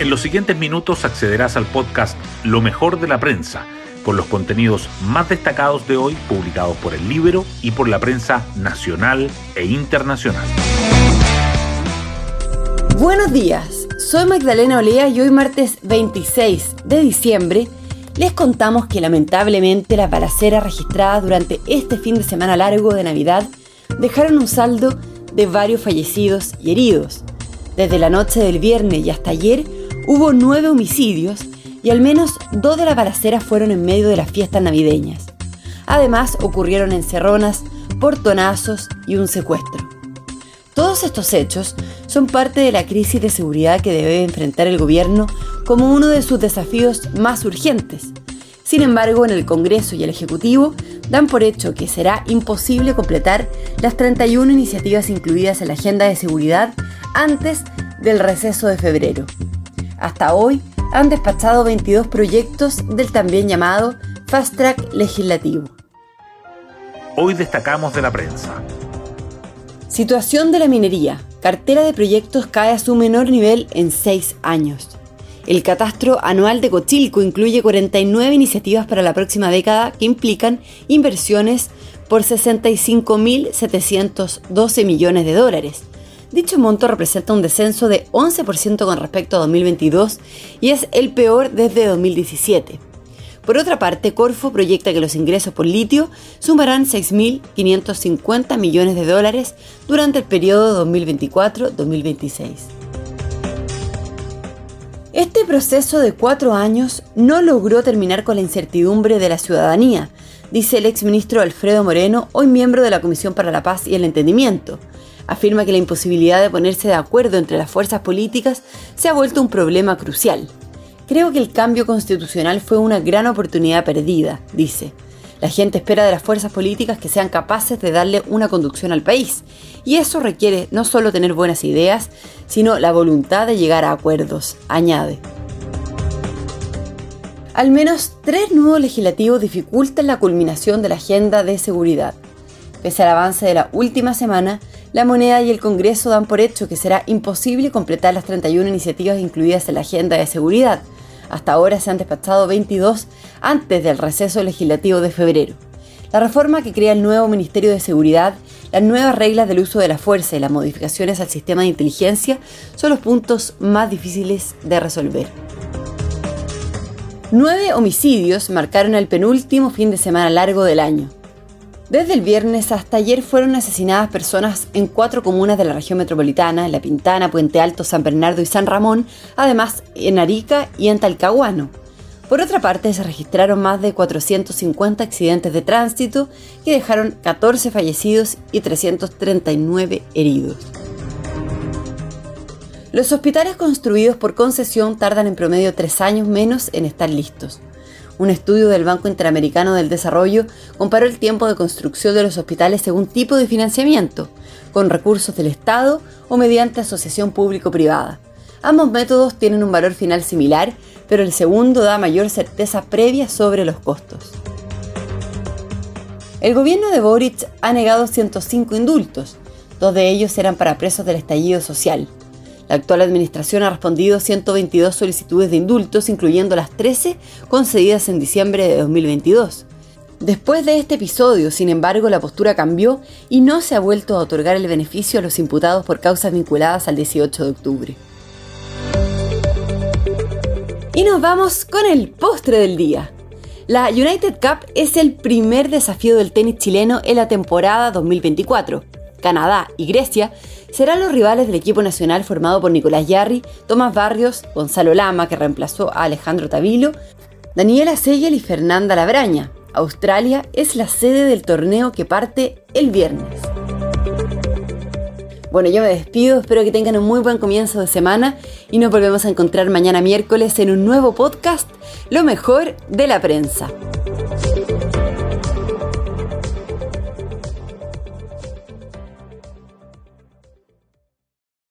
En los siguientes minutos accederás al podcast Lo mejor de la prensa, con los contenidos más destacados de hoy publicados por el libro y por la prensa nacional e internacional. Buenos días, soy Magdalena Olea y hoy martes 26 de diciembre les contamos que lamentablemente las balaceras registradas durante este fin de semana largo de Navidad dejaron un saldo de varios fallecidos y heridos. Desde la noche del viernes y hasta ayer, Hubo nueve homicidios y al menos dos de las balaceras fueron en medio de las fiestas navideñas. Además, ocurrieron encerronas, portonazos y un secuestro. Todos estos hechos son parte de la crisis de seguridad que debe enfrentar el gobierno como uno de sus desafíos más urgentes. Sin embargo, en el Congreso y el Ejecutivo dan por hecho que será imposible completar las 31 iniciativas incluidas en la agenda de seguridad antes del receso de febrero. Hasta hoy han despachado 22 proyectos del también llamado Fast Track Legislativo. Hoy destacamos de la prensa. Situación de la minería. Cartera de proyectos cae a su menor nivel en seis años. El catastro anual de Cochilco incluye 49 iniciativas para la próxima década que implican inversiones por 65.712 millones de dólares, Dicho monto representa un descenso de 11% con respecto a 2022 y es el peor desde 2017. Por otra parte, Corfo proyecta que los ingresos por litio sumarán 6.550 millones de dólares durante el periodo 2024-2026. Este proceso de cuatro años no logró terminar con la incertidumbre de la ciudadanía, dice el exministro Alfredo Moreno, hoy miembro de la Comisión para la Paz y el Entendimiento afirma que la imposibilidad de ponerse de acuerdo entre las fuerzas políticas se ha vuelto un problema crucial. Creo que el cambio constitucional fue una gran oportunidad perdida, dice. La gente espera de las fuerzas políticas que sean capaces de darle una conducción al país, y eso requiere no solo tener buenas ideas, sino la voluntad de llegar a acuerdos, añade. Al menos tres nuevos legislativos dificultan la culminación de la agenda de seguridad. Pese al avance de la última semana, la moneda y el Congreso dan por hecho que será imposible completar las 31 iniciativas incluidas en la agenda de seguridad. Hasta ahora se han despachado 22 antes del receso legislativo de febrero. La reforma que crea el nuevo Ministerio de Seguridad, las nuevas reglas del uso de la fuerza y las modificaciones al sistema de inteligencia son los puntos más difíciles de resolver. Nueve homicidios marcaron el penúltimo fin de semana largo del año. Desde el viernes hasta ayer fueron asesinadas personas en cuatro comunas de la región metropolitana, La Pintana, Puente Alto, San Bernardo y San Ramón, además en Arica y en Talcahuano. Por otra parte, se registraron más de 450 accidentes de tránsito que dejaron 14 fallecidos y 339 heridos. Los hospitales construidos por concesión tardan en promedio tres años menos en estar listos. Un estudio del Banco Interamericano del Desarrollo comparó el tiempo de construcción de los hospitales según tipo de financiamiento, con recursos del Estado o mediante asociación público-privada. Ambos métodos tienen un valor final similar, pero el segundo da mayor certeza previa sobre los costos. El gobierno de Boric ha negado 105 indultos, dos de ellos eran para presos del estallido social. La actual administración ha respondido 122 solicitudes de indultos, incluyendo las 13 concedidas en diciembre de 2022. Después de este episodio, sin embargo, la postura cambió y no se ha vuelto a otorgar el beneficio a los imputados por causas vinculadas al 18 de octubre. Y nos vamos con el postre del día. La United Cup es el primer desafío del tenis chileno en la temporada 2024. Canadá y Grecia serán los rivales del equipo nacional formado por Nicolás Yarri, Tomás Barrios, Gonzalo Lama, que reemplazó a Alejandro Tavilo, Daniela Segel y Fernanda Labraña. Australia es la sede del torneo que parte el viernes. Bueno, yo me despido, espero que tengan un muy buen comienzo de semana y nos volvemos a encontrar mañana miércoles en un nuevo podcast, Lo mejor de la prensa.